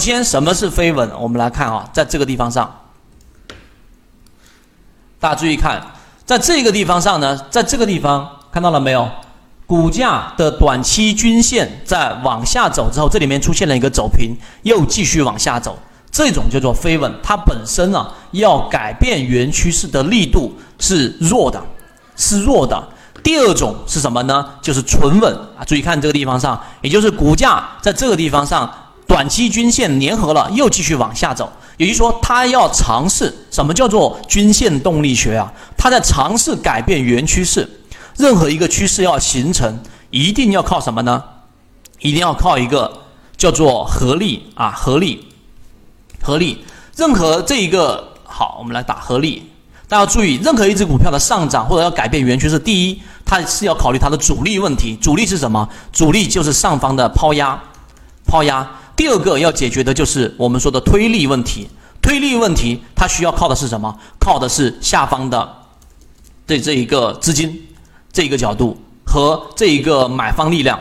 先，什么是飞稳？我们来看啊，在这个地方上，大家注意看，在这个地方上呢，在这个地方看到了没有？股价的短期均线在往下走之后，这里面出现了一个走平，又继续往下走，这种叫做飞稳。它本身啊，要改变原趋势的力度是弱的，是弱的。第二种是什么呢？就是纯稳啊！注意看这个地方上，也就是股价在这个地方上，短期均线粘合了，又继续往下走。也就是说，它要尝试什么叫做均线动力学啊？它在尝试改变原趋势。任何一个趋势要形成，一定要靠什么呢？一定要靠一个叫做合力啊，合力，合力。任何这一个好，我们来打合力。大家注意，任何一只股票的上涨或者要改变原趋势，第一，它是要考虑它的阻力问题。阻力是什么？阻力就是上方的抛压，抛压。第二个要解决的就是我们说的推力问题。推力问题，它需要靠的是什么？靠的是下方的这这一个资金。这一个角度和这一个买方力量，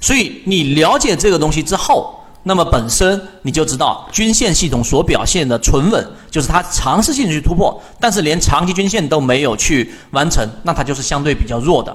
所以你了解这个东西之后，那么本身你就知道均线系统所表现的存稳，就是它尝试性去突破，但是连长期均线都没有去完成，那它就是相对比较弱的。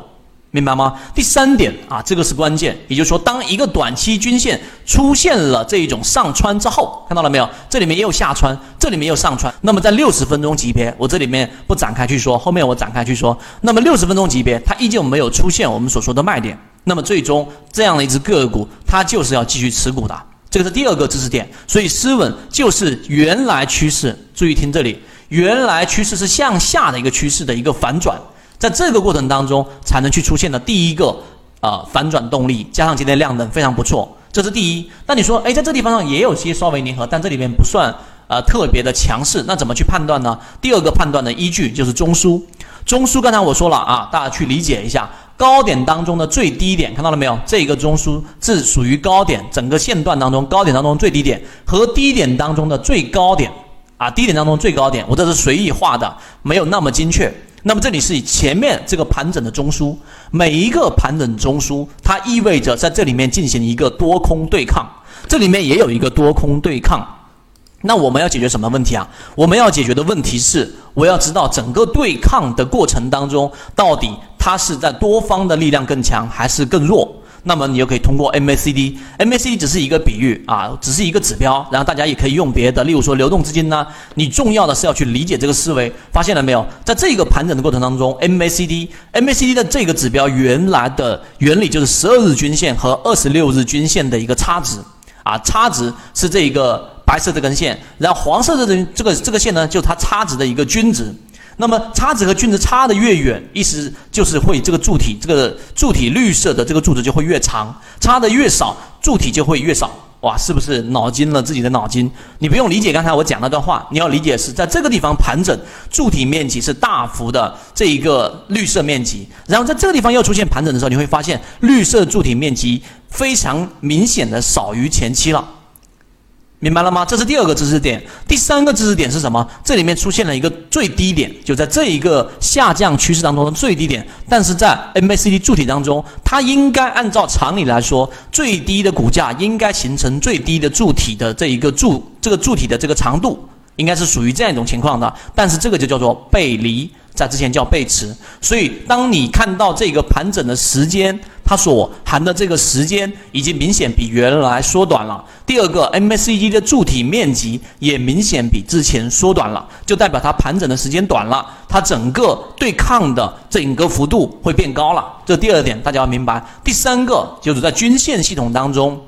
明白吗？第三点啊，这个是关键，也就是说，当一个短期均线出现了这一种上穿之后，看到了没有？这里面也有下穿，这里面也有上穿。那么在六十分钟级别，我这里面不展开去说，后面我展开去说。那么六十分钟级别，它依旧没有出现我们所说的卖点。那么最终这样的一只个股，它就是要继续持股的。这个是第二个知识点。所以失稳就是原来趋势，注意听这里，原来趋势是向下的一个趋势的一个反转。在这个过程当中，才能去出现的第一个呃反转动力，加上今天量能非常不错，这是第一。那你说，哎，在这地方上也有些稍微粘合，但这里面不算呃特别的强势，那怎么去判断呢？第二个判断的依据就是中枢。中枢刚才我说了啊，大家去理解一下，高点当中的最低点，看到了没有？这个中枢是属于高点，整个线段当中高点当中最低点和低点当中的最高点啊，低点当中最高点，我这是随意画的，没有那么精确。那么这里是以前面这个盘整的中枢，每一个盘整中枢，它意味着在这里面进行一个多空对抗，这里面也有一个多空对抗。那我们要解决什么问题啊？我们要解决的问题是，我要知道整个对抗的过程当中，到底它是在多方的力量更强还是更弱？那么你就可以通过 MACD，MACD 只是一个比喻啊，只是一个指标，然后大家也可以用别的，例如说流动资金呢。你重要的是要去理解这个思维，发现了没有？在这个盘整的过程当中，MACD，MACD 的这个指标原来的原理就是十二日均线和二十六日均线的一个差值啊，差值是这一个白色这根线，然后黄色的这这个这个线呢，就是它差值的一个均值。那么差值和均值差的越远，意思就是会这个柱体，这个柱体绿色的这个柱子就会越长；差的越少，柱体就会越少。哇，是不是脑筋了自己的脑筋？你不用理解刚才我讲那段话，你要理解是在这个地方盘整，柱体面积是大幅的这一个绿色面积，然后在这个地方又出现盘整的时候，你会发现绿色柱体面积非常明显的少于前期了。明白了吗？这是第二个知识点。第三个知识点是什么？这里面出现了一个最低点，就在这一个下降趋势当中的最低点。但是在 MACD 柱体当中，它应该按照常理来说，最低的股价应该形成最低的柱体的这一个柱，这个柱体的这个长度应该是属于这样一种情况的。但是这个就叫做背离。在之前叫背驰，所以当你看到这个盘整的时间，它所含的这个时间已经明显比原来缩短了。第二个，MACD 的柱体面积也明显比之前缩短了，就代表它盘整的时间短了，它整个对抗的整个幅度会变高了。这第二点大家要明白。第三个就是在均线系统当中。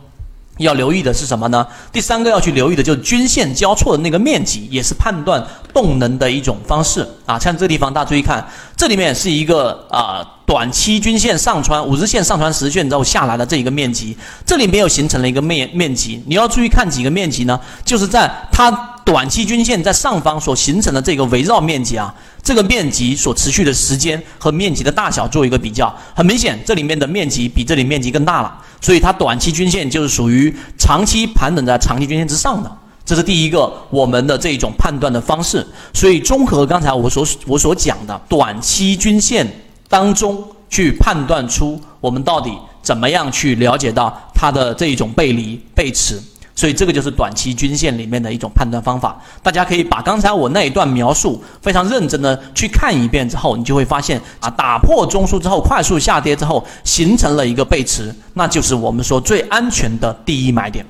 要留意的是什么呢？第三个要去留意的就是均线交错的那个面积，也是判断动能的一种方式啊。像这个地方，大家注意看，这里面是一个啊短期均线上穿五日线上穿十线之后下来的这一个面积，这里面又形成了一个面面积。你要注意看几个面积呢？就是在它。短期均线在上方所形成的这个围绕面积啊，这个面积所持续的时间和面积的大小做一个比较，很明显，这里面的面积比这里面积更大了，所以它短期均线就是属于长期盘整在长期均线之上的，这是第一个我们的这一种判断的方式。所以综合刚才我所我所讲的短期均线当中去判断出我们到底怎么样去了解到它的这一种背离背驰。所以这个就是短期均线里面的一种判断方法。大家可以把刚才我那一段描述非常认真的去看一遍之后，你就会发现啊，打破中枢之后快速下跌之后形成了一个背驰，那就是我们说最安全的第一买点。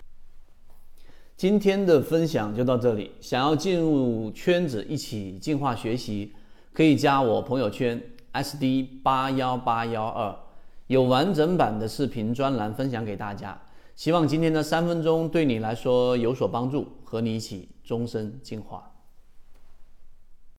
今天的分享就到这里。想要进入圈子一起进化学习，可以加我朋友圈 SD 八幺八幺二，有完整版的视频专栏分享给大家。希望今天的三分钟对你来说有所帮助，和你一起终身进化。